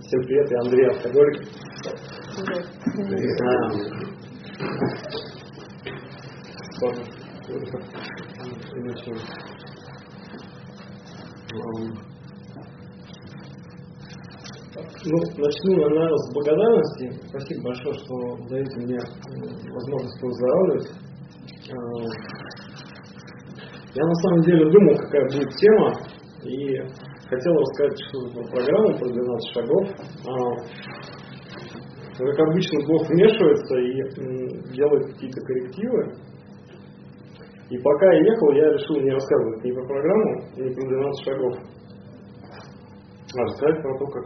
Всем привет, я Андрей Автоголик. Ну, начну, наверное, с благодарности. Спасибо большое, что даете мне возможность выздоравливать. Я на самом деле думал, какая будет тема, и хотел рассказать что-то про программу, про 12 шагов. Как обычно, Бог вмешивается и делает какие-то коррективы. И пока я ехал, я решил не рассказывать ни про программу, ни про 12 шагов. А рассказать про то, как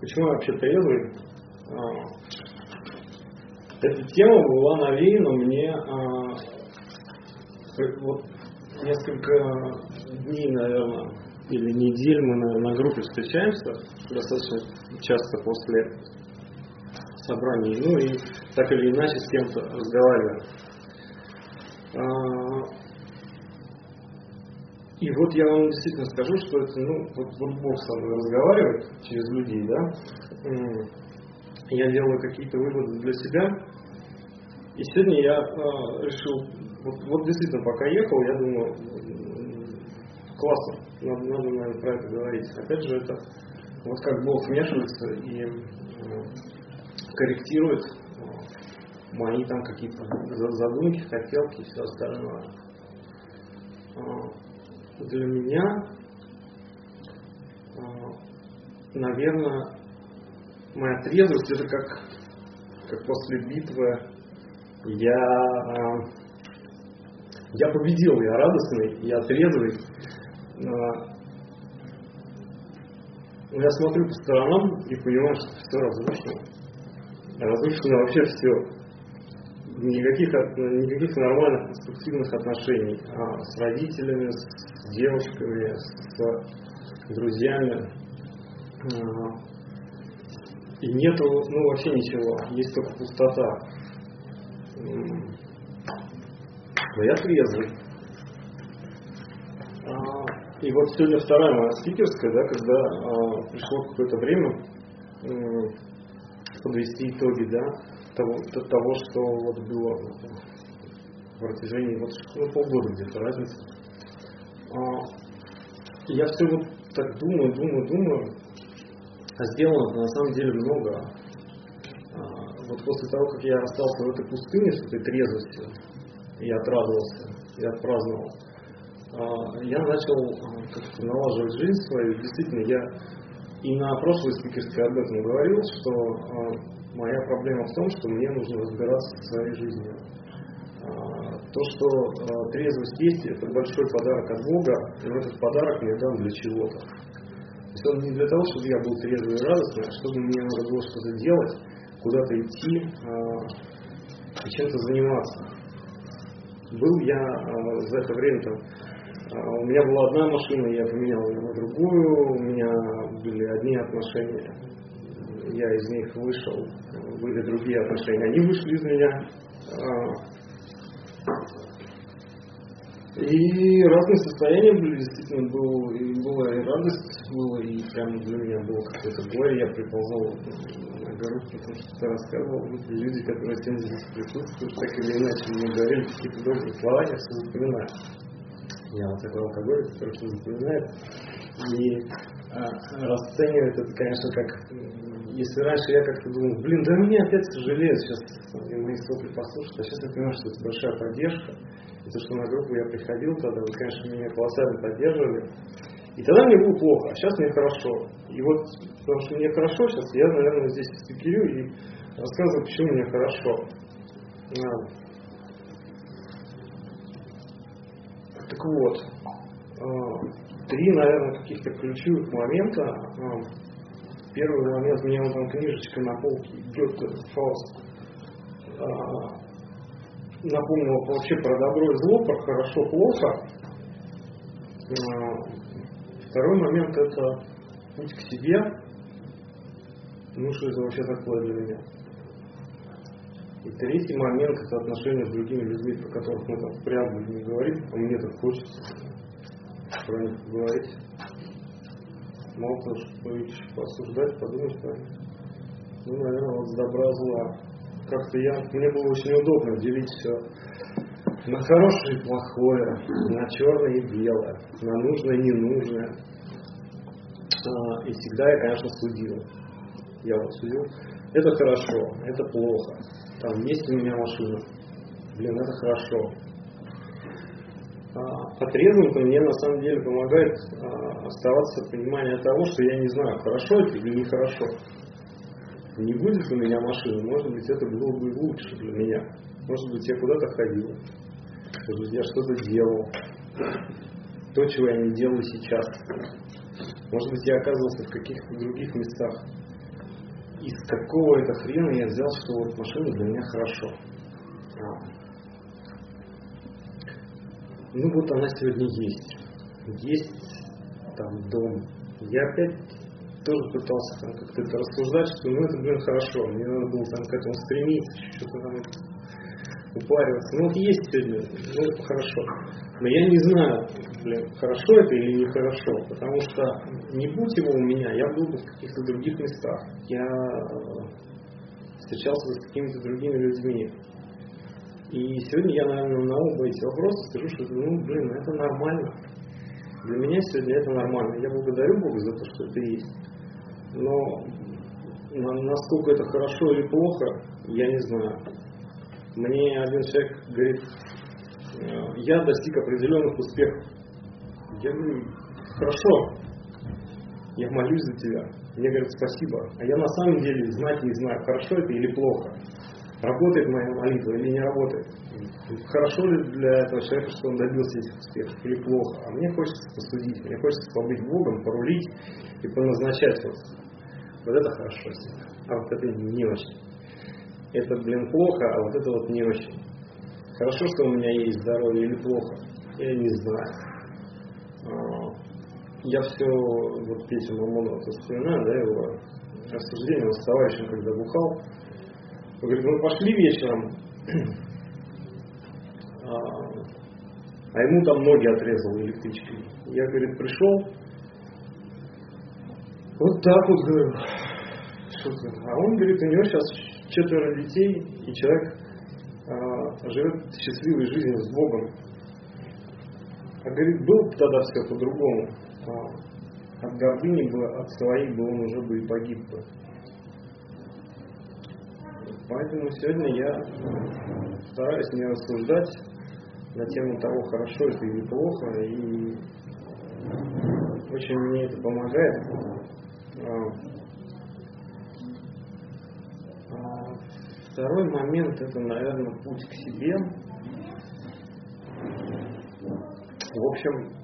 почему я вообще трезвый. Эта тема была навеяна мне вот несколько дней, наверное, или недель мы на, на группе встречаемся, достаточно часто после собраний, ну и так или иначе с кем-то разговариваем. А, и вот я вам действительно скажу, что это, ну, вот, вот Бог со мной разговаривает через людей, да, я делаю какие-то выводы для себя, и сегодня я э, решил вот, вот действительно, пока ехал, я думаю, классно, надо, надо, наверное, про это говорить. Опять же, это вот как Бог вмешивается и корректирует мои там какие-то задумки, хотелки и все остальное. Э, для меня, э, наверное, моя трезвость это как, как после битвы я э, я победил, я радостный, я трезвый. Но я смотрю по сторонам и понимаю, что все разрушено. Разрушено вообще все. Никаких, никаких нормальных конструктивных отношений а с родителями, с девушками, с друзьями. А, и нету, ну вообще ничего, есть только пустота но я трезвый. И вот сегодня вторая моя спикерская, да, когда а, пришло какое-то время подвести итоги да, того, того, что вот было в протяжении вот, ну, полгода где-то разница. А, я все вот так думаю, думаю, думаю, а сделано на самом деле много. Вот после того, как я остался в этой пустыне с этой трезвостью, я отрадовался, я отпраздновал. А, я начал а, налаживать жизнь свою. Действительно, я и на прошлой спикерской об этом говорил, что а, моя проблема в том, что мне нужно разбираться со своей жизнью. То, что трезвость есть, это большой подарок от Бога, и этот подарок мне дан для чего-то. То есть он не для того, чтобы я был трезвый и радостный, а чтобы мне надо было что-то делать, куда-то идти и чем-то заниматься. Был я за это время там, у меня была одна машина, я поменял ее на другую, у меня были одни отношения, я из них вышел, были другие отношения, они вышли из меня. Э, и разные состояния были, действительно, был, и была и радость, было, и прям для меня было какое-то горе. Я приползал на гору, потому что ты рассказывал, люди, которые сегодня здесь присутствуют, так или иначе мне говорили какие-то добрые слова, я все запоминаю. Я вот такой алкоголь, все запоминает. И а, расценивает это, конечно, как если раньше я как-то думал, блин, да мне опять сожалеют сейчас мои сопли послушать, а сейчас я понимаю, что это большая поддержка. И то, что на группу я приходил тогда, вы, конечно, меня колоссально поддерживали. И тогда мне было плохо, а сейчас мне хорошо. И вот, потому что мне хорошо сейчас, я, наверное, здесь спикерю и рассказываю, почему мне хорошо. А. Так вот, а, три, наверное, каких-то ключевых момента. А, первый момент, мне вот там книжечка на полке, Гёте, Фауст, напомнил вообще про добро и зло, про хорошо-плохо. Второй момент это путь к себе. Ну, что это вообще такое для меня? И третий момент это отношения с другими людьми, про которых мы в преамбуле не говорим, а мне так хочется. про них поговорить. Мало того, что их посуждать, подумать них. Ну, наверное, вот с добра зла. Как-то я, мне было очень удобно делить все на хорошее и плохое, на черное и белое, на нужное и ненужное. А, и всегда я, конечно, судил. Я вот судил, это хорошо, это плохо. Там есть у меня машина. Блин, это хорошо. А, Отрезвым-то мне на самом деле помогает а, оставаться понимание того, что я не знаю, хорошо это или нехорошо. Не будет у меня машины, может быть, это было бы лучше для меня. Может быть, я куда-то ходил. Может быть, я что-то делал. То, чего я не делаю сейчас. Может быть, я оказывался в каких-то других местах. Из какого это хрена я взял, что вот машина для меня хорошо. А. Ну вот она сегодня есть. Есть там дом. Я опять тоже пытался там как-то это рассуждать, что ну это, блин, хорошо, мне надо было там к этому стремиться, что-то там упариваться. Ну вот есть сегодня, ну хорошо. Но я не знаю, блин, хорошо это или нехорошо, потому что не будь его у меня, я был бы в каких-то других местах. Я встречался с какими-то другими людьми. И сегодня я, наверное, на оба эти вопроса скажу, что, ну, блин, это нормально. Для меня сегодня это нормально. Я благодарю Бога за то, что это есть. Но насколько это хорошо или плохо, я не знаю. Мне один человек говорит, «Э, я достиг определенных успехов. Я говорю, хорошо, я молюсь за тебя. Мне говорят, спасибо. А я на самом деле знать не знаю, хорошо это или плохо. Работает моя молитва или не работает. Хорошо ли для этого человека, что он добился этих успехов, или плохо. А мне хочется посудить, мне хочется побыть Богом, порулить и поназначать вот. Вот это хорошо А вот это не очень. Это, блин, плохо, а вот это вот не очень. Хорошо, что у меня есть здоровье или плохо, я не знаю. Я все, вот песню Мамонова вспоминаю, да, его рассуждение с товарищем, когда бухал. Он говорит, мы пошли вечером, а, а ему там ноги отрезал электричкой. Я, говорит, пришел, вот так вот, говорю. А он, говорит, у него сейчас четверо детей, и человек а, живет счастливой жизнью с Богом. А говорит, был тогда все по-другому. А, от гордыни бы, от своей бы он уже бы и погиб бы. Поэтому сегодня я стараюсь не рассуждать на тему того, хорошо это или плохо, и очень мне это помогает. А, Второй момент это, наверное, путь к себе. В общем,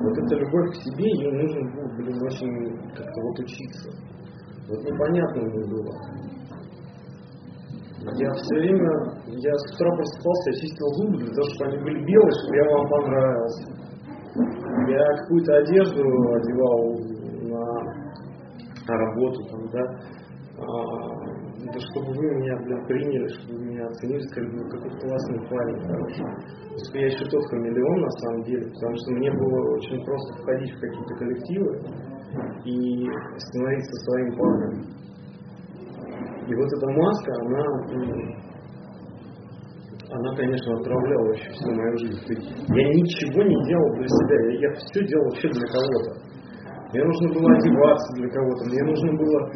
вот эта любовь к себе, ее нужно было, блин, очень как-то вот учиться. Вот непонятно мне было. Я все время, я с утра просыпался, я чистил зубы для того, чтобы они были белые, чтобы я вам понравился. Я какую-то одежду одевал на, на работу, там, да, а, да чтобы вы меня, блин, приняли, чтобы вы меня оценили, сказали, ну какой классный парень, хороший. Потому я еще тот хамелеон на самом деле, потому что мне было очень просто входить в какие-то коллективы и становиться своим парнем. И вот эта маска, она, она, конечно, отправляла вообще всю мою жизнь. Я ничего не делал для себя, я, я все делал вообще для кого-то. Мне нужно было одеваться для кого-то, мне нужно было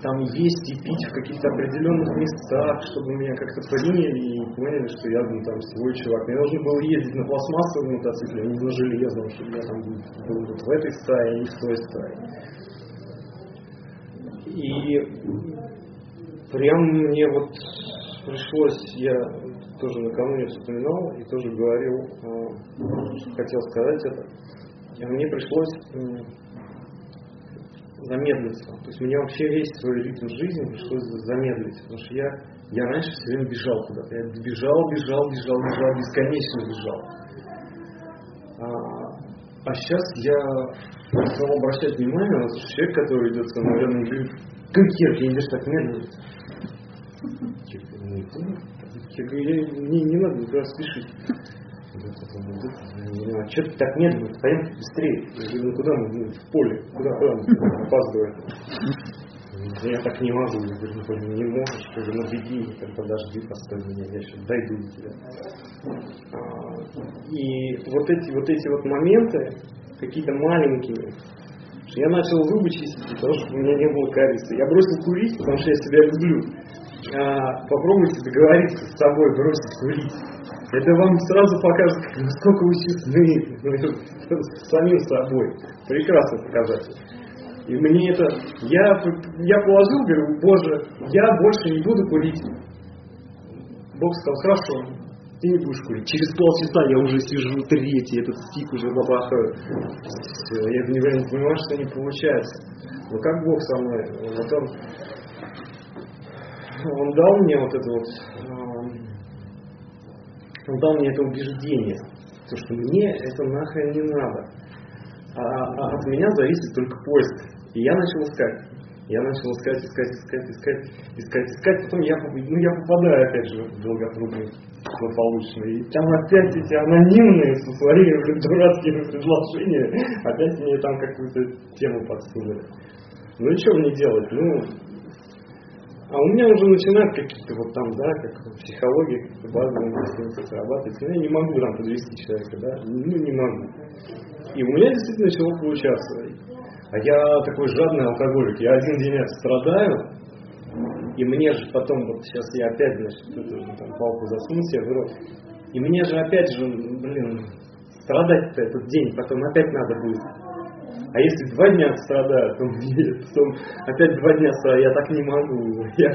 там есть и пить в каких-то определенных местах, чтобы меня как-то приняли и поняли, что я ну, там свой чувак. Мне нужно было ездить на пластмассовом мотоцикле, а не на железном, чтобы я там был вот в этой стае, не в той стае. И прям мне вот пришлось, я тоже накануне вспоминал и тоже говорил, э, хотел сказать это, мне пришлось замедлиться. То есть мне вообще весь свой ритм жизни пришлось замедлить, потому что я, я раньше все время бежал куда-то. Я бежал, бежал, бежал, бежал, бесконечно бежал. А, а сейчас я стал обращать внимание на человек, который идет со мной рядом, говорит, как я, ты идешь так медленно. Я говорю, не, не надо никуда спешить. Что ты так медленно, пойдем быстрее. Ну куда мы, ну, в поле, куда, куда мы опаздываем. Я так не могу, я говорю, ну не можешь, я говорю, ну беги, там, подожди, постой меня, я сейчас дойду до тебя. И вот эти вот эти вот моменты, какие-то маленькие, я начал зубы чистить, потому что у меня не было кариеса. Я бросил курить, потому что я себя люблю. А, попробуйте договориться с собой, бросить курить. Это вам сразу покажет, насколько вы честны с самим собой. Прекрасный показатель. И мне это, я, я положил, говорю, Боже, я больше не буду курить. Бог сказал, хорошо, ты не будешь курить. Через полчаса я уже сижу третий, этот стик уже бабахаю. Я не понимаю, что не получается. Но как Бог со мной? Вот он, он дал мне вот это вот, он дал мне это убеждение, то, что мне это нахрен не надо. А, а от меня зависит только поиск. И я начал искать. Я начал искать, искать, искать, искать, искать, искать. Потом я, ну, я попадаю опять же в долготрудный злополучный. И там опять эти анонимные со своими дурацкими предложениями, опять мне там какую-то тему подсунули. Ну и что мне делать? Ну, а у меня уже начинают какие-то вот там, да, как психология, какие-то базовые инстинкты срабатывать. Я не могу там подвести человека, да, ну не могу. И у меня действительно начало получаться. А я такой жадный алкоголик. Я один день страдаю, и мне же потом, вот сейчас я опять, значит, эту, там, палку засуну себе в рот. И мне же опять же, блин, страдать-то этот день потом опять надо будет. А если два дня страдаю, то мне потом опять два дня страдаю, я так не могу. Я,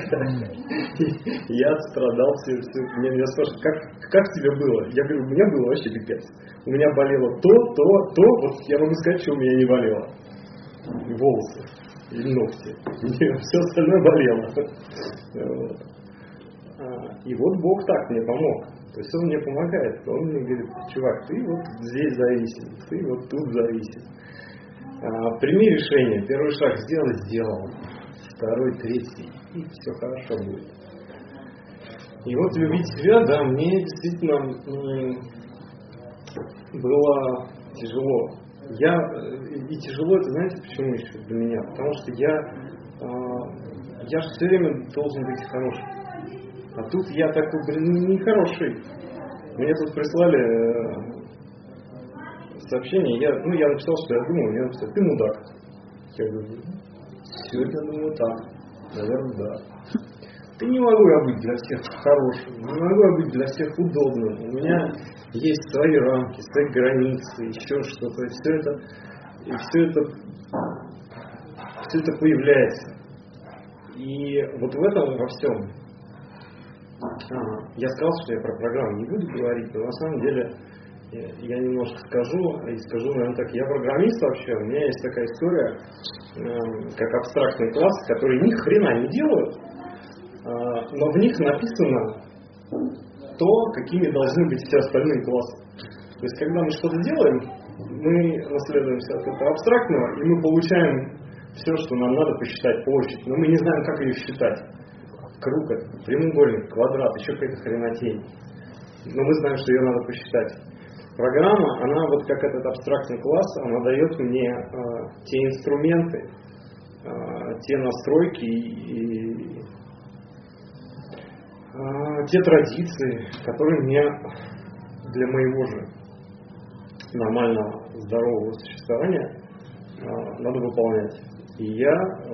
я страдал все, все. Мне меня спрашивают, как, как тебе было? Я говорю, у меня было вообще пипец. У меня болело то, то, то, вот я могу сказать, что у меня не болело волосы и ногти. Все остальное болело. А, и вот Бог так мне помог. То есть Он мне помогает. Он мне говорит, чувак, ты вот здесь зависим, ты вот тут зависим. А, прими решение. Первый шаг сделай, сделал. Второй, третий. И все хорошо будет. И вот любить себя, да, мне действительно было тяжело я, э, и тяжело это, знаете, почему еще для меня? Потому что я, э, я же все время должен быть хорошим. А тут я такой, блин, нехороший. Мне тут прислали э, сообщение, я, ну, я написал, что я думал, я написал, ты мудак. Я говорю, сегодня думаю так, наверное, да. Ты не могу я быть для всех хорошим, не могу я быть для всех удобным. У меня есть свои рамки, свои границы, еще что-то. И все это, и все это, все это появляется. И вот в этом во всем а, я сказал, что я про программу не буду говорить, но на самом деле я немножко скажу, и скажу, наверное, так, я программист вообще, у меня есть такая история, эм, как абстрактный класс, который ни хрена не делают, а, но в них написано то, какими должны быть все остальные классы. То есть, когда мы что-то делаем, мы наследуемся от этого абстрактного, и мы получаем все, что нам надо посчитать, площадь, но мы не знаем, как ее считать. Круг, прямоугольник, квадрат, еще какая-то хренотень. Но мы знаем, что ее надо посчитать. Программа, она вот как этот абстрактный класс, она дает мне э, те инструменты, э, те настройки и, а, те традиции, которые мне для моего же нормального, здорового существования а, надо выполнять. И я э,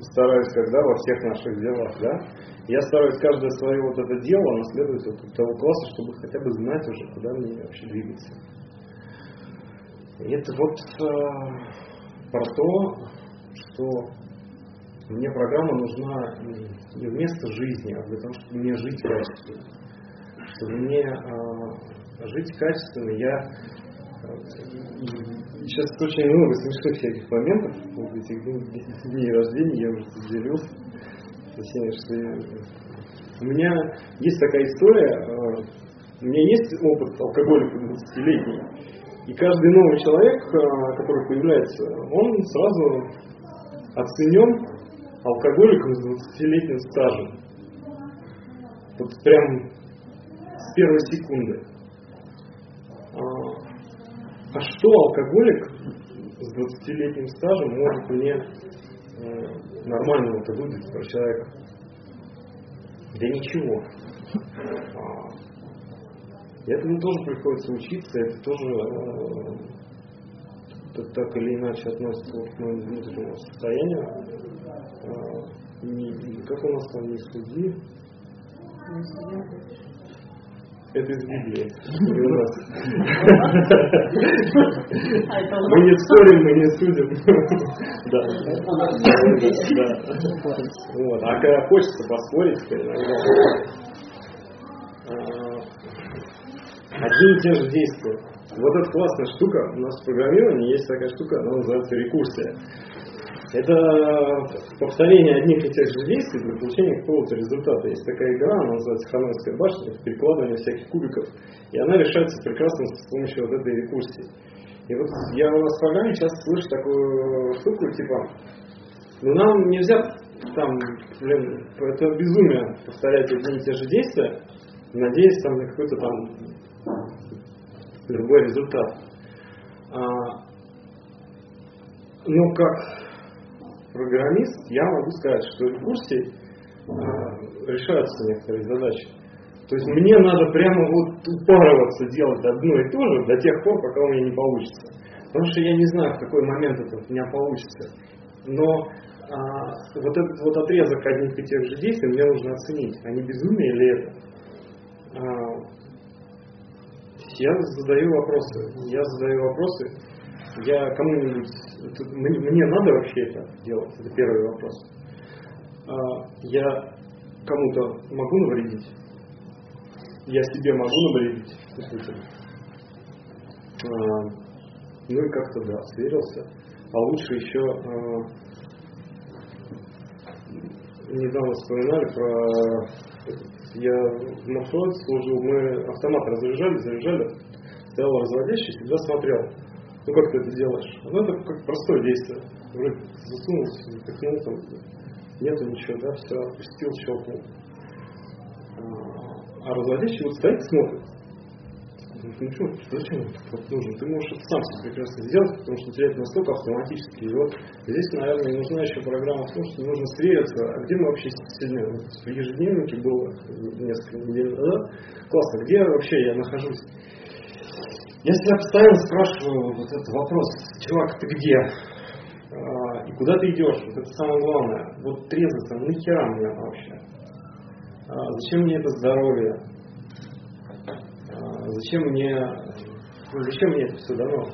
стараюсь, когда во всех наших делах, да, я стараюсь каждое свое вот это дело наследовать от того класса, чтобы хотя бы знать уже, куда мне вообще двигаться. И это вот э, про то, что мне программа нужна не вместо жизни, а для того, чтобы мне жить качественно. Чтобы мне э, жить качественно, я э, сейчас очень много смешных всяких моментов, вот этих дней рождения, я уже тут У меня есть такая история, э, у меня есть опыт алкоголика 20-летний, и каждый новый человек, э, который появляется, он сразу оценен алкоголиком с 20-летним стажем. Вот прям с первой секунды. А, а что алкоголик с 20-летним стажем может мне э, нормального-то выдать про человека? Да ничего. А, этому тоже приходится учиться, это тоже э, так или иначе относится к моему внутреннему состоянию. Э, не, как у нас там не суди, это из Библии. Мы не спорим, мы не судим. Да. Вот. А когда хочется поспорить, а, одни и те же действия. Вот эта классная штука, у нас в программировании есть такая штука, она называется рекурсия. Это повторение одних и тех же действий для получения какого-то результата. Есть такая игра, она называется Хановская башня, перекладывание всяких кубиков, и она решается прекрасно с помощью вот этой рекурсии. И вот я у вас в программе часто слышу такую штуку, типа, ну нам нельзя там, блин, это безумие повторять одни и те же действия, надеясь там на какой-то там другой результат. А, ну, как программист, я могу сказать, что в курсе э, решаются некоторые задачи. То есть мне надо прямо вот упарываться делать одно и то же до тех пор, пока у меня не получится. Потому что я не знаю, в какой момент это у меня получится. Но а, вот этот вот отрезок одних и тех же действий мне нужно оценить. Они безумие или это? А, я задаю вопросы. Я задаю вопросы. Я кому-нибудь мне, надо вообще это делать? Это первый вопрос. А, я кому-то могу навредить? Я себе могу навредить? Действительно. А, ну и как-то да, сверился. А лучше еще а, недавно вспоминали про я в маршруте служил, мы автомат разряжали, заряжали, стоял разводящий, всегда смотрел, ну как ты это делаешь? Ну это как простое действие. Вроде засунулся, запихнул там, нету ничего, да, все, опустил, щелкнул. А, а разводящий вот стоит и смотрит. Ну что, зачем это нужно? Ты можешь это сам себе прекрасно сделать, потому что у тебя это настолько автоматически. И вот здесь, наверное, нужна еще программа в том, что нужно свериться, а где мы вообще сегодня, в ежедневнике было несколько недель назад, классно, где вообще я нахожусь? Я себя постоянно спрашиваю вот этот вопрос, чувак, ты где? А, и куда ты идешь? Вот это самое главное. Вот трезвость, ну нахера мне вообще? А, зачем мне это здоровье? А, зачем мне, ну, зачем мне это все дано?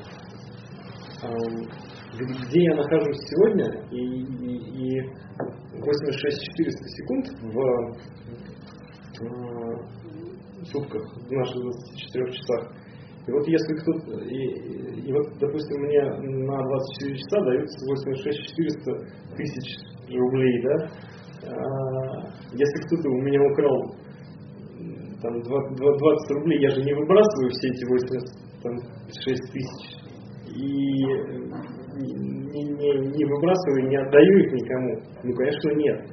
Где я нахожусь сегодня и, и, и 86 400 секунд в сутках, в наших 24 часах, и вот если кто-то, и, и вот, допустим, мне на 24 часа даются 86 400 тысяч рублей, да, а, если кто-то у меня украл там 20 рублей, я же не выбрасываю все эти 86 тысяч и не, не, не выбрасываю, не отдаю их никому. Ну, конечно, нет.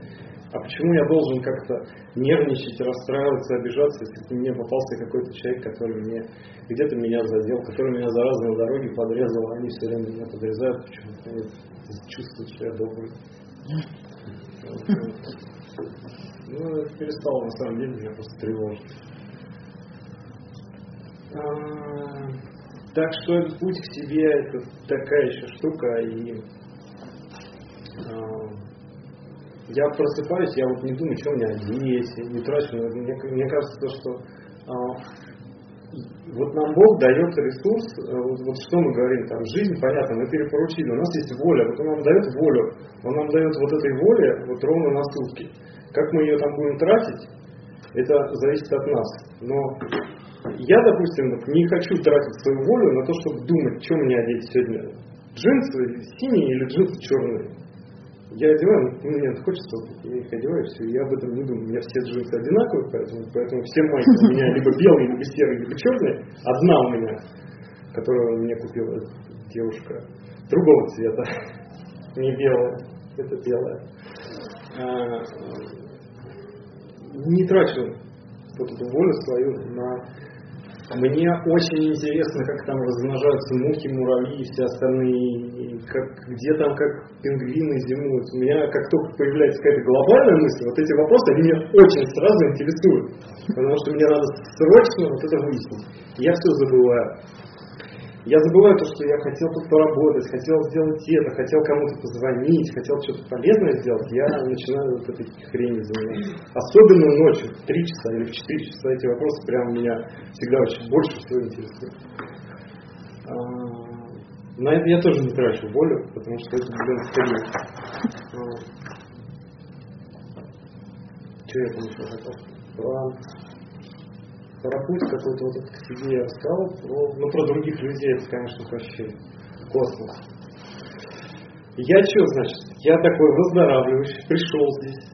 А почему я должен как-то нервничать, расстраиваться, обижаться, если мне попался какой-то человек, который мне где-то меня задел, который меня за разные дороги подрезал, они все время меня подрезают, почему-то они чувствуют, что я добрый. Ну, это перестало на самом деле меня просто тревожить. А, так что этот путь к себе это такая еще штука, и а, я просыпаюсь, я вот не думаю, что у меня есть, не трачу. Мне, мне кажется, то, что а, вот нам Бог дает ресурс, э, вот, вот что мы говорим, там, жизнь, понятно, мы перепоручили, у нас есть воля, вот Он нам дает волю, Он нам дает вот этой воле вот ровно на сутки. Как мы ее там будем тратить, это зависит от нас. Но я, допустим, не хочу тратить свою волю на то, чтобы думать, что мне одеть сегодня. Джинсы синие или джинсы черные. Я одеваю, мне хочется, я их одеваю, все, я об этом не думаю. У меня все джинсы одинаковые, поэтому, поэтому все майки у меня либо белые, либо серые, либо черные. Одна у меня, которую мне купила девушка другого цвета, не белая, это белая. А, не трачу вот эту волю свою на мне очень интересно, как там размножаются мухи, муравьи и все остальные, как, где там как пингвины зимуют. У меня как только появляется какая-то глобальная мысль, вот эти вопросы, они меня очень сразу интересуют. Потому что мне надо срочно вот это выяснить. Я все забываю. Я забываю то, что я хотел тут поработать, хотел сделать это, хотел кому-то позвонить, хотел что-то полезное сделать. Я начинаю вот этой хренью заниматься. Особенно ночью, в 3 часа или в 4 часа эти вопросы прям меня всегда очень больше всего интересуют. А, на это я тоже не трачу волю, потому что это, блин, скорее. Что я там еще хотел? Путь какой-то вот себе я рассказал, про, ну про других людей это, конечно, вообще космос. Я что, значит, я такой выздоравливающий, пришел здесь,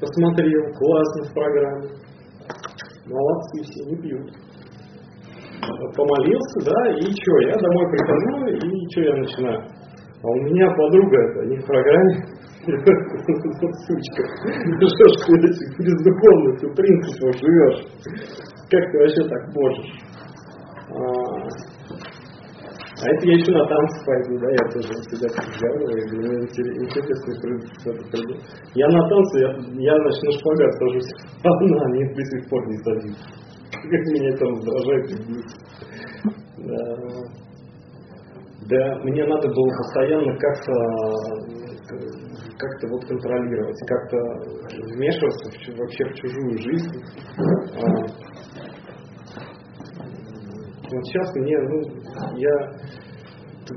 посмотрел, классно в программе, молодцы все, не пьют. Помолился, да, и что, я домой прихожу, и что я начинаю? А у меня подруга это не в программе, сучка. Ну что ж ты бездуховно, ты принципом живешь. Как ты вообще так можешь? А, а это я еще на танцы пойду, да, я тоже всегда разговариваю, мне интересный принцип Я на танцы, я, я значит, на шпагат сажусь, одна, они до сих пор не садится. Как меня это раздражает Да. да, мне надо было постоянно как-то как-то вот контролировать, как-то вмешиваться в, вообще в чужую жизнь. А, вот сейчас мне, ну, я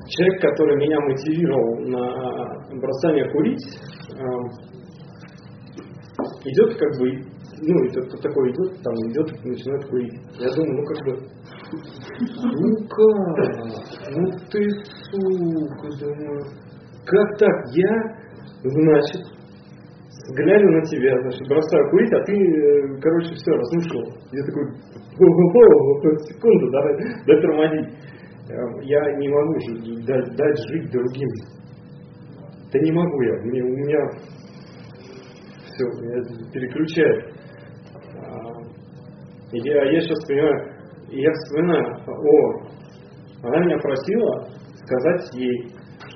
человек, который меня мотивировал на бросание курить, идет как бы, ну, это такой идет, там идет, начинает курить. Я думаю, ну как бы, ну как, ну ты сука, думаю, как так? Я, значит, глядя на тебя, значит, бросаю курить, а ты, э, короче, все, разрушил. Я такой, секунду, давай, дай тормозить. Эм, я не могу же дать, дать жить другим. Да не могу я, мне, у меня все, меня переключает. А, я, я сейчас понимаю, я вспоминаю, о, она меня просила сказать ей,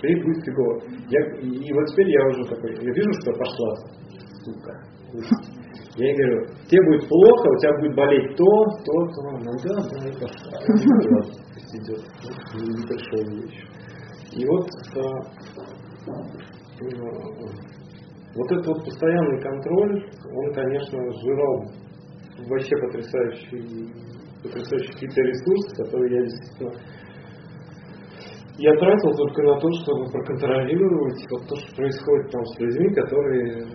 ей будет фигово. Я, и вот теперь я уже такой, я вижу, что пошла, сука. Я ей говорю, тебе будет плохо, у тебя будет болеть то, то, то. Она, да, да, и пошла. идет. Не пришел еще. И вот а, вот этот вот постоянный контроль, он, конечно, сжирал вообще потрясающие, потрясающие какие-то ресурсы, которые я действительно я тратил только на то, чтобы проконтролировать вот то, что происходит там с людьми, которые,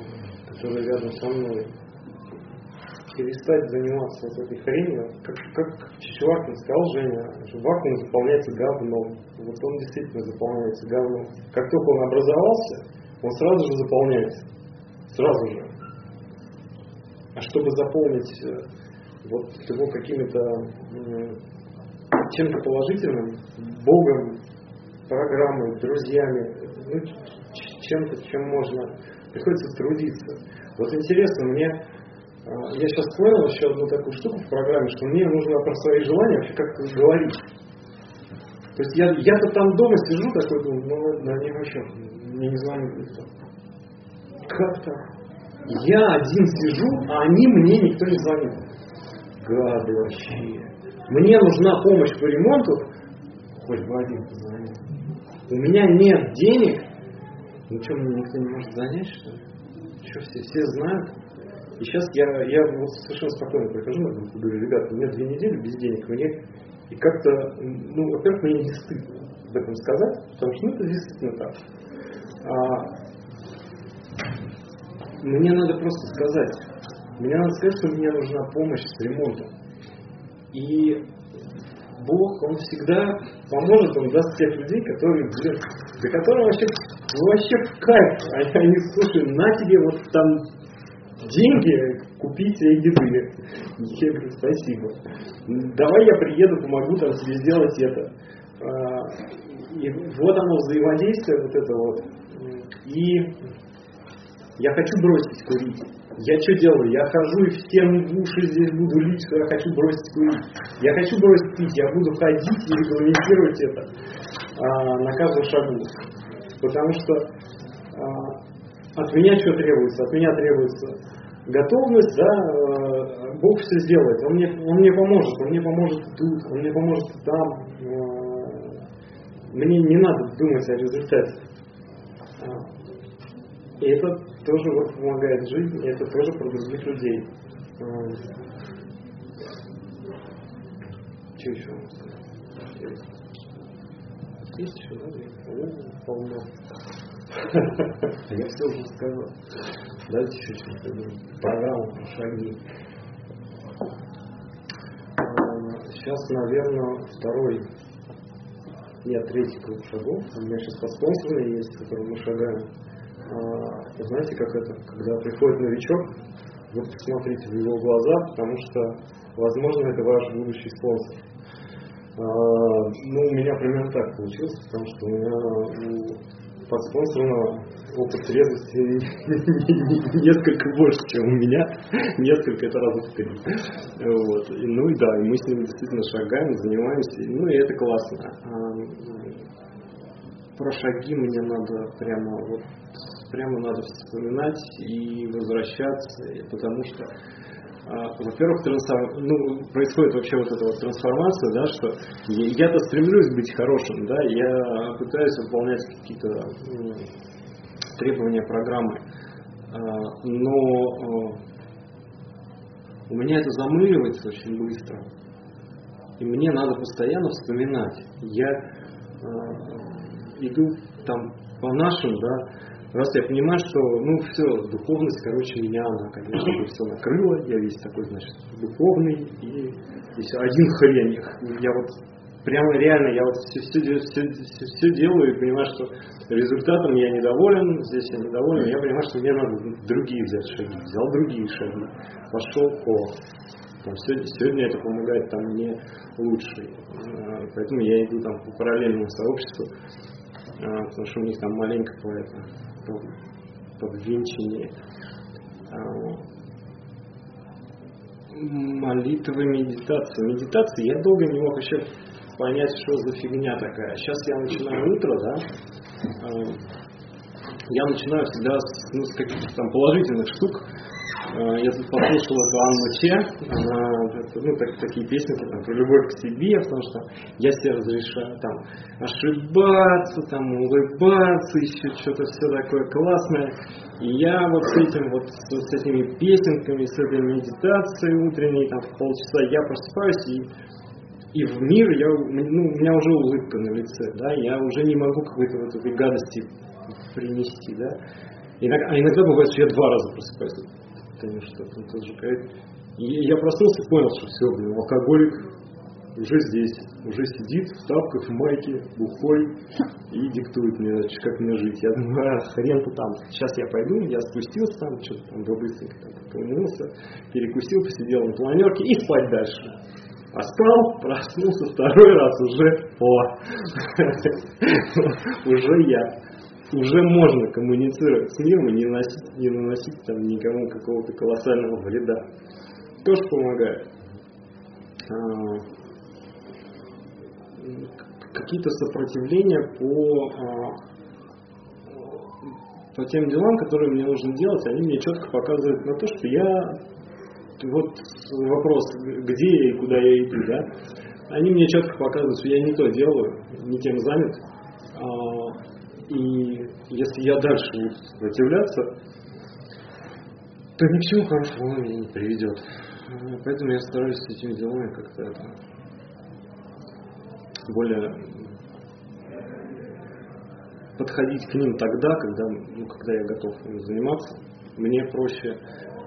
которые рядом со мной перестать заниматься вот этой хренью, как, как Чичваркин сказал, Женя, что вакуум заполняется говном. Вот он действительно заполняется говном. Как только он образовался, он сразу же заполняется. Сразу же. А чтобы заполнить э, вот его какими-то чем-то положительным, Богом, программой, друзьями, ну, чем-то, чем можно, приходится трудиться. Вот интересно, мне а, я сейчас понял еще одну такую штуку в программе, что мне нужно про свои желания вообще как-то говорить. То есть я, я-то там дома сижу такой, думаю, ну ладно, они вообще мне не звонят никто. Как так? Я один сижу, а они мне никто не звонит. Гады вообще. Мне нужна помощь по ремонту, хоть бы один позвонил. У меня нет денег, ну что, мне никто не может занять, что ли? Что, все, все знают? И сейчас я, я вот совершенно спокойно прихожу на группу, говорю, ребята, у меня две недели без денег, мне и как-то, ну, во-первых, мне не стыдно об этом сказать, потому что ну, это действительно так. А, мне надо просто сказать, мне надо сказать, что мне нужна помощь с ремонтом. И Бог, Он всегда поможет, Он даст тех людей, которые, блин, для которых вообще, вообще в кайф. Они, они, слушай, на тебе вот там деньги, купить себе еды. Я говорю, спасибо. Давай я приеду, помогу там тебе сделать это. А, и вот оно взаимодействие вот это вот. И я хочу бросить курить. Я что делаю? Я хожу и всем в уши здесь буду лить, я хочу бросить курить. Я хочу бросить пить, я буду ходить и регламентировать это а, на каждом шагу. Потому что а, от меня что требуется? От меня требуется готовность, да, э, Бог все сделает. Он мне, он мне поможет, Он мне поможет тут, Он мне поможет там. Э, мне не надо думать о результате. А, и это тоже вот помогает жить, и это тоже про других людей. Что еще можно сказать? Есть еще, да? О, полно. А я все уже сказал. Дайте еще что-то. Программу, шаги. Сейчас, наверное, второй, нет, третий круг шагов. У меня сейчас подспонсорные есть, которые мы шагаем. А, знаете, как это, когда приходит новичок, вы посмотрите в его глаза, потому что, возможно, это ваш будущий спонсор. А, ну, у меня примерно так получилось, потому что у меня подспонсорного опыт трезвости несколько больше, чем у меня, несколько это раза в три. Вот. И, ну и да, и мы с ним действительно шагаем, занимаемся, ну и это классно. А, про шаги мне надо прямо вот прямо надо вспоминать и возвращаться, потому что а, во-первых, трансформ... ну, происходит вообще вот эта вот трансформация, да, что я-то стремлюсь быть хорошим, да, я пытаюсь выполнять какие-то требования программы, а, но а, у меня это замыливается очень быстро, и мне надо постоянно вспоминать. Я иду там по нашим, да, Просто я понимаю, что, ну, все, духовность, короче, меня она, конечно, все накрыла. Я весь такой, значит, духовный. И, и все, один хрень. Я вот прямо реально, я вот все, все, все, все, все делаю и понимаю, что результатом я недоволен, здесь я недоволен, я понимаю, что мне надо другие взять шаги. Взял другие шаги, пошел по там, сегодня, сегодня это помогает там мне лучше. А, поэтому я иду там по параллельному сообществу, а, потому что у них там маленько по это подвенчании а, молитвы, медитации. Медитации я долго не мог еще понять, что за фигня такая. Сейчас я начинаю утро, да, а, я начинаю всегда с, ну, с каких-то там положительных штук, я тут послушал эту Анну Че, она, ну, так, такие песни там, про любовь к себе, потому что я себе разрешаю там ошибаться, там улыбаться, еще что-то все такое классное. И я вот с этим вот, с этими песенками, с этой медитацией утренней, там в полчаса я просыпаюсь и и в мир я, ну, у меня уже улыбка на лице, да, я уже не могу какой-то вот этой гадости принести, да. Иногда, а иногда бывает, что я два раза просыпаюсь конечно, тоже какая И я проснулся и понял, что все, блин, алкоголик уже здесь, уже сидит в тапках, в майке, бухой и диктует мне, как мне жить. Я думаю, а, хрен-то там, сейчас я пойду, я спустился там, что-то там быстренько там помылся, перекусил, посидел на планерке и спать дальше. А спал, проснулся второй раз уже, о, уже я уже можно коммуницировать с миром и не наносить, не наносить там никому какого-то колоссального вреда. Тоже помогает. А, какие-то сопротивления по, а, по тем делам, которые мне нужно делать, они мне четко показывают на то, что я вот вопрос, где я и куда я иду, да, они мне четко показывают, что я не то делаю, не тем занят, а, и если я дальше буду сопротивляться, то ни к чему хорошему меня не приведет. Поэтому я стараюсь с этими делами как-то это более подходить к ним тогда, когда, ну, когда я готов ими заниматься. Мне проще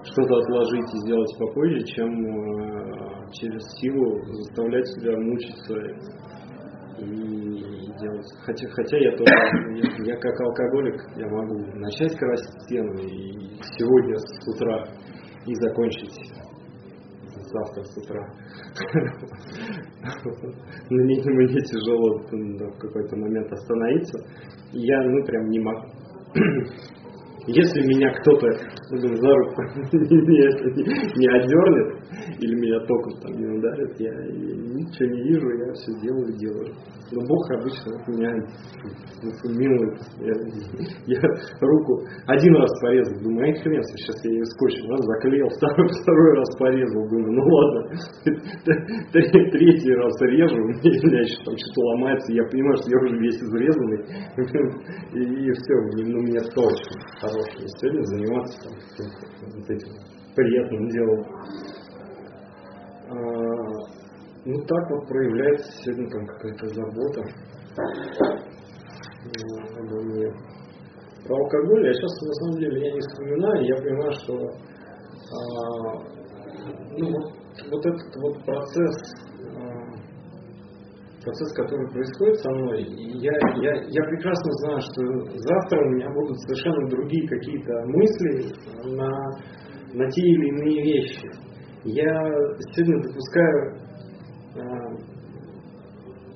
что-то отложить и сделать попозже, чем э, через силу заставлять себя мучиться и делать. Хотя, хотя я тоже, я, я как алкоголик, я могу начать красить стену и сегодня с утра и закончить завтра с утра. Но мне, тяжело в какой-то момент остановиться. Я, ну, прям не могу. Если меня кто-то ну, за руку не, не одернет, или меня током там не ударит, я ничего не вижу, я все делаю, делаю. Но Бог обычно меня милует. Я, я руку один раз порезал, думаю, ай хрен, сейчас я ее скотчем раз заклеил, второй, второй раз порезал, думаю, ну ладно, третий раз режу, у меня еще там что-то ломается, я понимаю, что я уже весь изрезанный, и, и все, ну, мне точно хорошее сегодня заниматься там, вот этим приятным делом. Ну так вот проявляется сегодня там какая-то забота обо мне. Про алкоголь я сейчас на самом деле я не вспоминаю, я понимаю, что а, ну, вот, вот этот вот процесс, а, процесс, который происходит со мной, я, я, я прекрасно знаю, что завтра у меня будут совершенно другие какие-то мысли на, на те или иные вещи. Я сегодня допускаю а,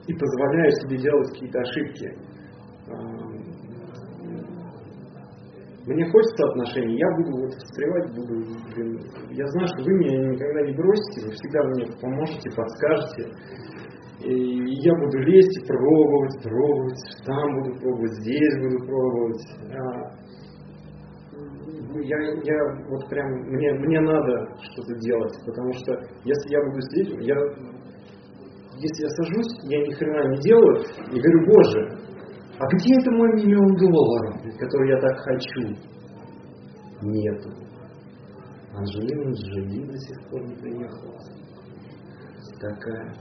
и позволяю себе делать какие-то ошибки. А, мне хочется отношений, я буду вот встревать, буду, блин, я знаю, что вы меня никогда не бросите, вы всегда мне поможете, подскажете. И я буду лезть и пробовать, пробовать, там буду пробовать, здесь буду пробовать. А, я, я вот прям, мне, мне надо что-то делать, потому что если я буду здесь, я, если я сажусь, я ни хрена не делаю, и говорю, Боже, а где это мой миллион долларов, который я так хочу? Нету. Анжелина Джоли до сих пор не приехала. Такая.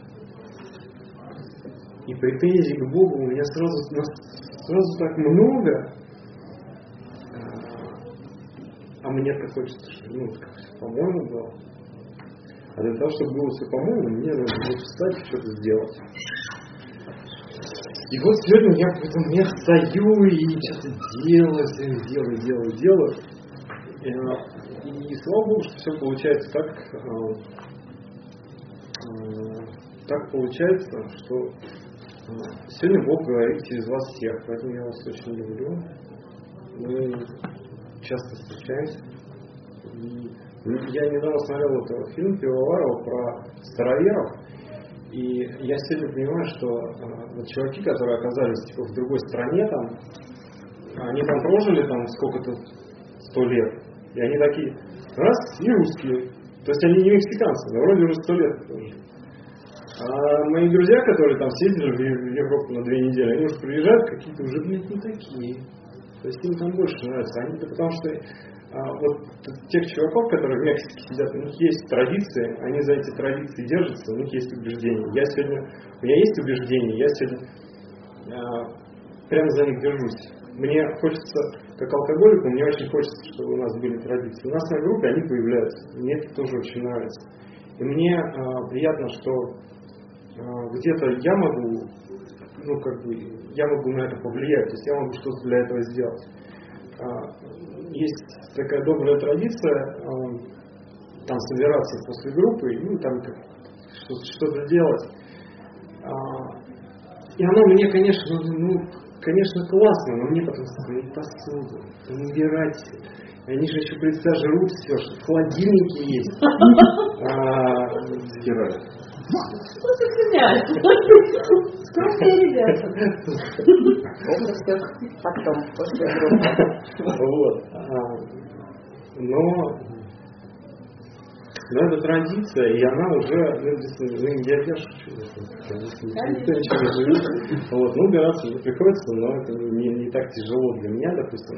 И претензий к Богу у меня сразу, сразу так много. Мне так хочется, чтобы ну, по-моему было. А для того, чтобы было все по-моему, мне нужно будет встать и что-то сделать. И вот сегодня я в этом я стою и что-то делаю, делаю, делаю, делаю. И, а, слава Богу, что все получается так, а, а, так получается, что сегодня Бог говорит через вас всех, поэтому я вас очень люблю. Мы часто встречаемся. И я недавно смотрел этот фильм Пивоварова про староверов, и я сегодня понимаю, что э, вот чуваки, которые оказались типа, в другой стране, там, они там прожили там сколько-то, сто лет, и они такие, раз, и русские. То есть они не мексиканцы, но вроде уже сто лет прожили. А мои друзья, которые там съездили в Европу на две недели, они уже приезжают, какие-то уже, блядь, не такие. То есть им там больше нравится. Они, потому что а, вот тех чуваков, которые в Мексике сидят, у них есть традиции, они за эти традиции держатся, у них есть убеждения. Я сегодня, у меня есть убеждения, я сегодня а, прямо за них держусь. Мне хочется, как алкоголику, мне очень хочется, чтобы у нас были традиции. У нас на группе они появляются, мне это тоже очень нравится. И мне а, приятно, что а, где-то я могу, ну как бы, я могу на это повлиять, то есть я могу что-то для этого сделать. А, есть такая добрая традиция э, там собираться после группы, ну там что-то делать. А, и оно мне, конечно, ну, конечно, классно, но мне потом сказали, посуду, убирать. Они же еще, представь, жрут все, что в холодильнике есть. Стирают. Скромные ребята. Это все потом, после группы. Вот. Но но это традиция, и она уже, ну, ну я, никто ничего не живет. Вот, ну, убираться приходится, но это не, не так тяжело для меня, допустим.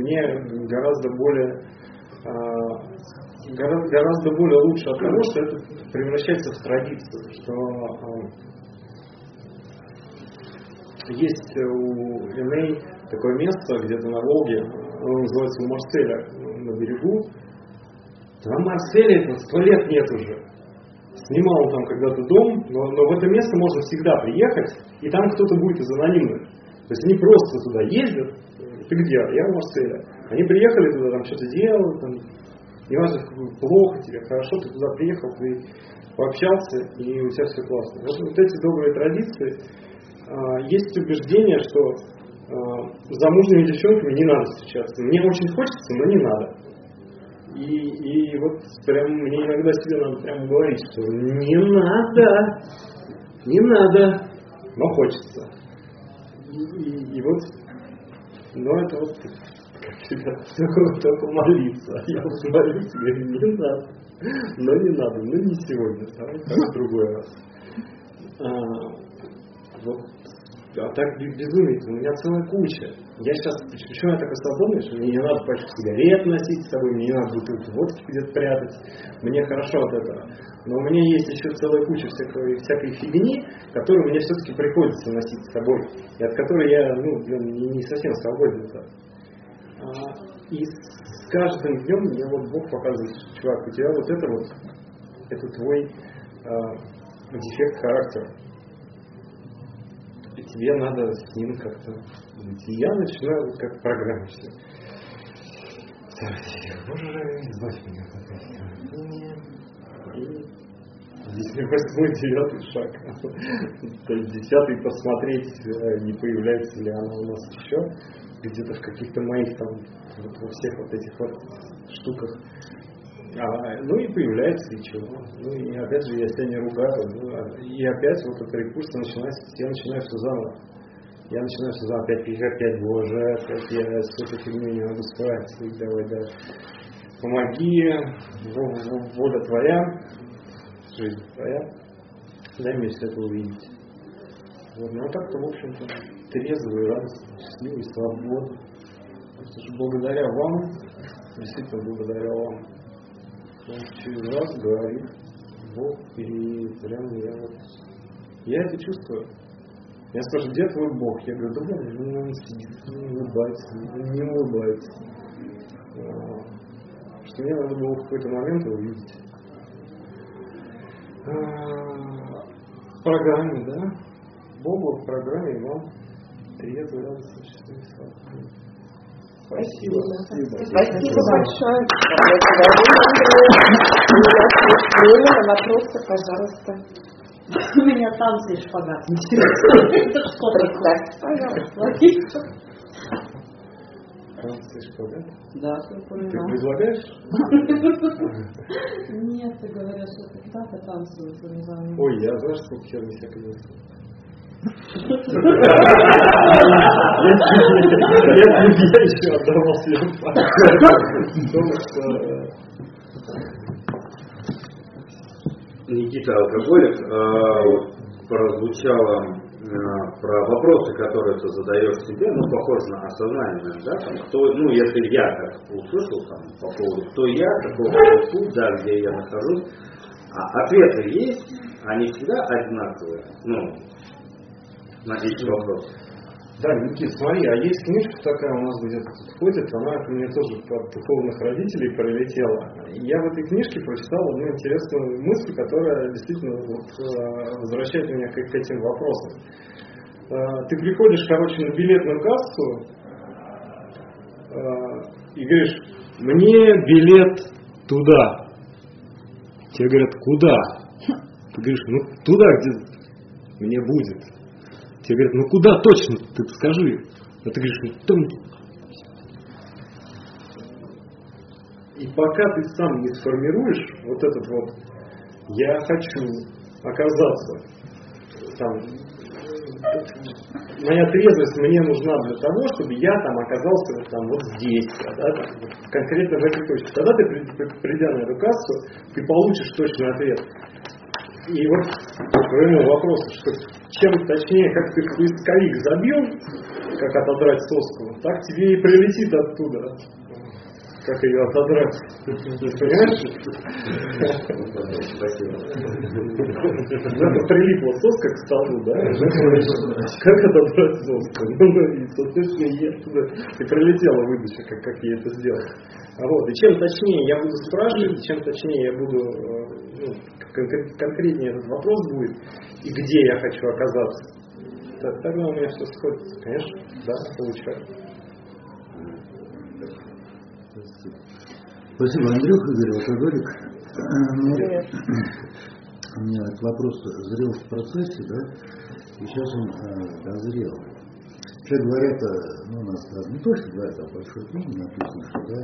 Мне гораздо более гораздо, гораздо более лучше от того, что это превращается в традицию, что э, есть у Эней такое место где-то на Волге, оно называется у Марселя на берегу. Там Марселя это сто лет нет уже. Снимал он там когда-то дом, но, но в это место можно всегда приехать, и там кто-то будет из анонимных. То есть они просто туда ездят, ты где? Я в Марселе. Они приехали туда, там что-то делают, там, неважно, плохо тебе, хорошо, ты туда приехал, ты пообщался, и у тебя все классно. Вот, вот эти добрые традиции, есть убеждение, что замужними девчонками не надо встречаться. Мне очень хочется, но не надо. И, и вот прям мне иногда себе надо прямо говорить, что не надо, не надо, но хочется. И, и, и вот, но это вот только, только молиться. Я вот говорю, не надо, но не надо, ну не сегодня, давай в другой раз. А, вот а так безумие, у меня целая куча. Я сейчас, почему я так свободный, что мне не надо пачку сигарет носить с собой, мне не надо бутылку водки где-то прятать. Мне хорошо от этого. Но у меня есть еще целая куча всякой, всякой фигни, которую мне все-таки приходится носить с собой. И от которой я ну, не, совсем свободен. А, и с каждым днем мне вот Бог показывает, чувак, у тебя вот это вот, это твой а, дефект характера тебе надо с ним как-то быть. И я начинаю как программист. Боже, избавь меня от этой здесь восьмой, девятый шаг. То есть десятый посмотреть, э, не появляется ли она у нас еще где-то в каких-то моих там вот во всех вот этих вот штуках а, ну и появляется и чего. Ну и опять же, я себя не ругаю. Ну, а, и опять вот это рекурсия начинается, я начинаю все заново. Я начинаю все заново, опять писать, опять, боже, опять я с этой фигней не могу справиться. И давай, да. Помоги, воля твоя, жизнь твоя. Дай мне все это увидеть. Вот, ну а так-то, в общем-то, трезвый, радостный, счастливый, свободный. Потому что благодаря вам, действительно благодаря вам, через раз говорит Бог, и прямо я вот... Я это чувствую. Я спрашиваю, где твой Бог? Я говорю, да вон, ну, он сидит, не улыбается, не улыбается. Что мне надо было в какой-то момент увидеть. А, в программе, да? Богу в программе вам радостный, счастливый, слава. Спасибо. Спасибо, Спасибо большое. Время на вопросы, пожалуйста. У меня танцы и шпагат. Это что Представьте, пожалуйста. Танцы и шпагат? Да, Ты предлагаешь? Нет, ты говоришь, что ты так танцуют. Ой, я что херни всякой не если я еще оторвался Никита Алкоголик, прозвучало про вопросы, которые ты задаешь себе, ну, похоже на осознание, да, там, кто, ну, если я так услышал, там, по поводу, кто я, какой путь, да, где я нахожусь, а ответы есть, они всегда одинаковые, ну, на эти вопросы. Да, Никит, смотри, а есть книжка такая у нас где-то тут ходит, она ко мне тоже от духовных родителей пролетела. Я в этой книжке прочитал одну интересную мысль, которая действительно вот, э, возвращает меня к, к этим вопросам. Э, ты приходишь, короче, на билетную кассу э, и говоришь, мне билет туда. Тебе говорят, куда? Ты говоришь, ну туда, где мне будет. Тебе говорят, ну куда точно, ты скажи. А ты говоришь, ну там... И пока ты сам не сформируешь вот этот вот «я хочу оказаться», там, моя трезвость мне нужна для того, чтобы я там оказался вот, там, вот здесь, да, там, конкретно в этой точке. Тогда ты, придя на эту кассу, ты получишь точный ответ. И вот к твоему вопросу, что чем точнее, как ты поисковик забил, как отодрать соску, так тебе и прилетит оттуда. Как ее отодрать. Понимаешь? Это прилипла соска к столу, да? Как отодрать соску? Ну, и, соответственно, ей оттуда и прилетела выдача, как, как я это сделал. А вот, и чем точнее я буду спрашивать, чем точнее я буду э, ну, конкретнее этот вопрос будет, и где я хочу оказаться, тогда у меня все сходится. Конечно, да, получаю. Спасибо, Андрюха, Игорь Алкоголик. У меня этот вопрос зрел в процессе, да, и сейчас он э, дозрел. Все говорят, э, ну, у нас даже не то, что говорят, а в большой книге написано, что да,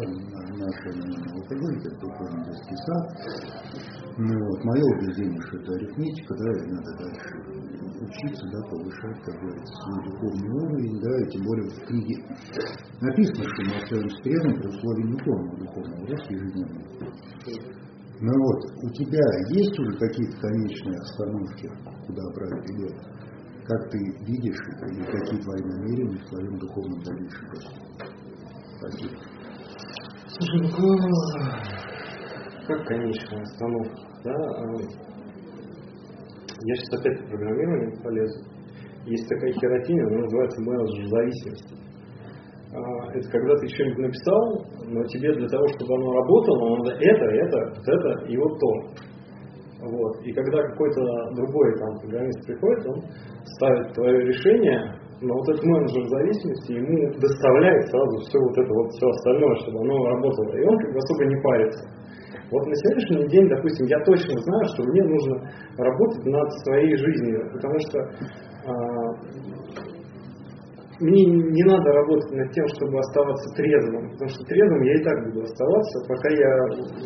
наши алкоголь это духовный детский сад. Ну, вот, мое убеждение, что это арифметика, да, и надо дальше учиться, да, повышать, как говорится, свой духовный уровень, да, и тем более в книге написано, что мы остаемся трезвым при условии неполного духовного роста ежедневно. Ну вот, у тебя есть уже какие-то конечные остановки, куда брать билет? Как ты видишь и какие твои намерения в твоем духовном дальнейшем? Спасибо. Слушай, ну как конечная остановка, да? А, Я сейчас опять в программирование полезу. Есть такая херотиния, она называется менеджер зависимости. А, Это когда ты что-нибудь написал, но тебе для того, чтобы оно работало, надо это, это, вот это и вот то. Вот. И когда какой-то другой там программист приходит, он ставит твое решение, но вот этот менеджер зависимости ему доставляет сразу все вот это вот все остальное, чтобы оно работало. И он как бы особо не парится. Вот на сегодняшний день, допустим, я точно знаю, что мне нужно работать над своей жизнью, потому что а, мне не надо работать над тем, чтобы оставаться трезвым, потому что трезвым я и так буду оставаться, пока я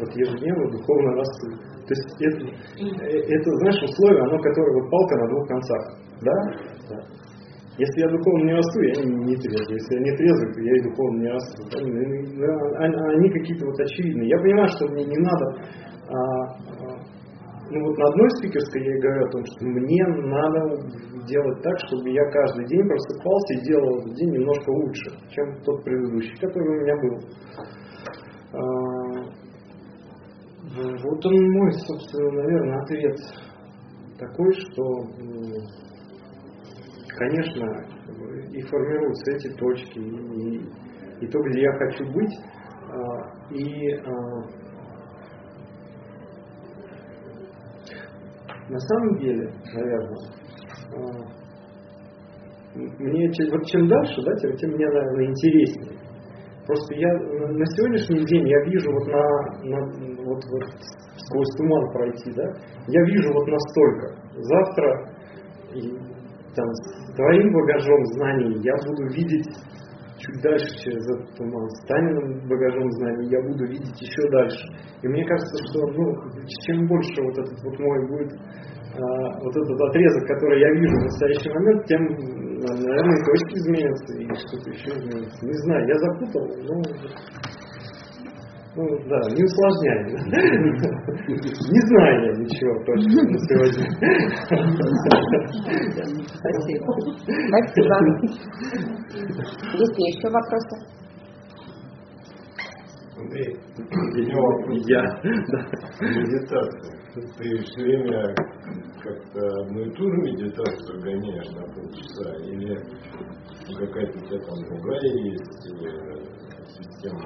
вот ежедневно духовно расту. То есть это, это знаешь, условие, оно которое вот палка на двух концах. Да? да. Если я духовно не расту, я не, трезвый. Если я не трезвый, то я и духовно не расту. Они, они какие-то вот очевидные. Я понимаю, что мне не надо а, а, ну вот на одной спикерской я и говорю о том, что мне надо делать так, чтобы я каждый день просыпался и делал этот день немножко лучше, чем тот предыдущий, который у меня был. А, вот он мой, собственно, наверное, ответ такой, что, конечно, и формируются эти точки, и, и то, где я хочу быть, и на самом деле, наверное, мне вот чем дальше, да, тем, мне, наверное, интереснее. Просто я на сегодняшний день я вижу вот на, на вот, вот сквозь туман пройти, да, я вижу вот настолько. Завтра там, твоим багажом знаний я буду видеть чуть дальше через этот туман, с Таниным багажом знаний я буду видеть еще дальше. И мне кажется, что ну, чем больше вот этот вот мой будет а, вот этот отрезок, который я вижу в настоящий момент, тем, наверное, точки изменятся и что-то еще изменится. Не знаю, я запутал, но ну да, не усложняй. Не знаю я ничего точно на сегодня. Спасибо. Спасибо. Есть ли еще вопросы? Андрей, Я. медитация. Ты все время как-то одну и ту же медитацию гоняешь на полчаса, или какая-то у тебя там другая есть система?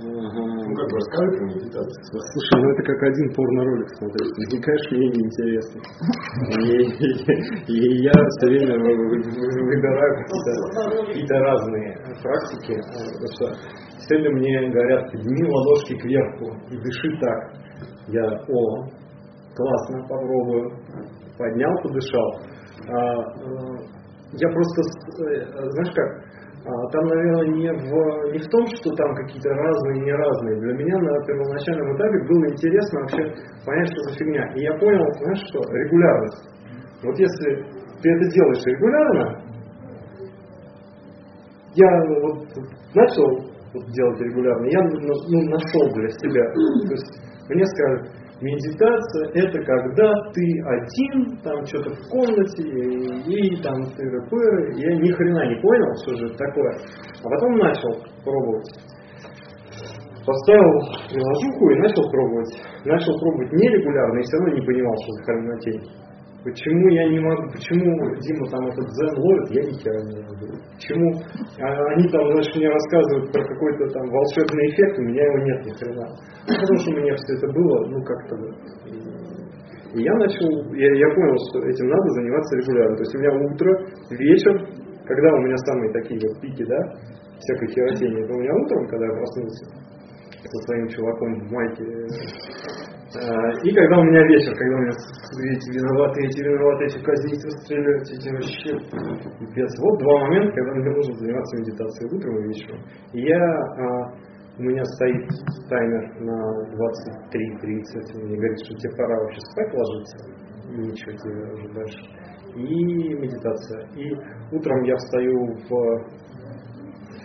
Ну, как бы расскажи про медитацию. Слушай, ну это как один порно-ролик смотреть. Мне, конечно, мне неинтересно. И, и я все время выбираю какие-то какие разные практики. Потому что мне говорят, подними ладошки кверху и дыши так. Я, о, классно, попробую. Поднял, подышал. А, я просто, знаешь как, там, наверное, не в, не в том, что там какие-то разные, не разные. Для меня на первоначальном этапе было интересно вообще понять, что за фигня. И я понял, знаешь что, регулярность. Вот если ты это делаешь регулярно, я вот начал делать регулярно, я ну, нашел для себя. То есть мне скажут, Медитация это когда ты один, там что-то в комнате, и, и там ты такое. Я ни хрена не понял, что же это такое. А потом начал пробовать. Поставил приложуху и начал пробовать. Начал пробовать нерегулярно и все равно не понимал, что за хренотень. Почему я не могу, почему Дима там этот дзен ловит, я ни хера не могу. Почему а, они там, значит, мне рассказывают про какой-то там волшебный эффект, у меня его нет ни хрена. Ну, потому что у меня все это было, ну, как-то... И я начал, я, я понял, что этим надо заниматься регулярно. То есть у меня утро, вечер, когда у меня самые такие вот пики, да, всякой херотении, это у меня утром, когда я проснулся. Со своим чуваком в майке. А, И когда у меня вечер, когда у меня эти виноваты, эти виноваты, эти казнить, расстрелять, эти вообще пипец. Вот два момента, когда мне нужно заниматься медитацией утром и вечером. И я, а, у меня стоит таймер на 23.30, мне говорит, что тебе пора вообще спать ложиться, и ничего тебе уже дальше. И медитация. И утром я встаю в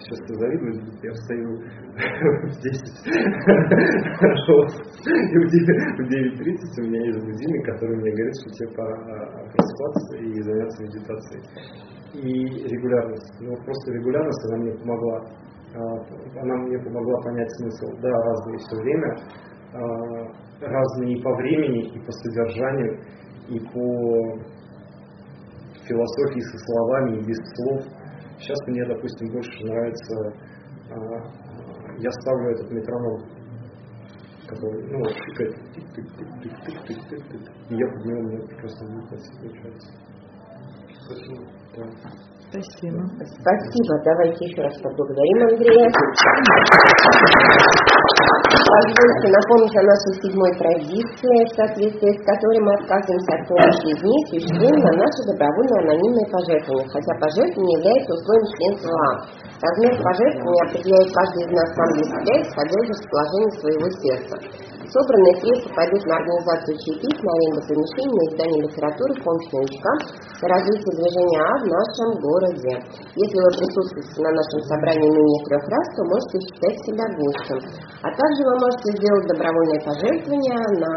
сейчас ты завидуешь, я встаю в 10. Вот. И в 9.30 у меня есть будильник, который мне говорит, что тебе пора а, просыпаться и заняться медитацией. И регулярность. Ну, просто регулярность, она мне помогла. а, Она мне помогла понять смысл. Да, разные все время. а, Разные и по времени, и по содержанию, и по философии со словами, и без слов. Сейчас мне, допустим, больше нравится, я ставлю этот метроном, который, ну, вот, тикает, тик-тик-тик-тик-тик-тик-тик, и я под него меня прекрасно медитация получается. Спасибо. Да. Спасибо. Спасибо. Давайте еще раз поблагодарим Андрея. Позвольте напомнить о нашей седьмой традиции, в соответствии с которой мы отказываемся от помощи извне с осуществлением на наши добровольные анонимные пожертвования, хотя пожертвование является условием членства АА. Размер пожертвования определяет каждый из нас сам для себя, исходя из расположения своего сердца. Собранные средства пойдут на организацию чаепитий, на аренду помещений, на издание литературы, помощь новичкам, на развитие движения А в нашем городе. Если вы присутствуете на нашем собрании менее трех раз, то можете считать себя гостем. А также вы можете сделать добровольное пожертвование на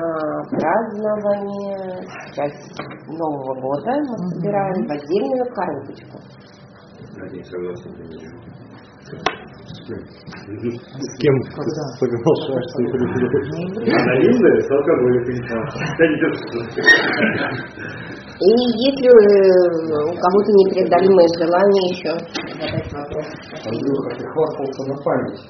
празднование сейчас Нового года. Мы собираем в отдельную коробочку. Один согласен. С кем соглашаешься? Анонимные с алкоголем. Да не держится. И если э, у кого-то непреодолимое желание еще задать вопрос. Андрюха, ты хвастался на память.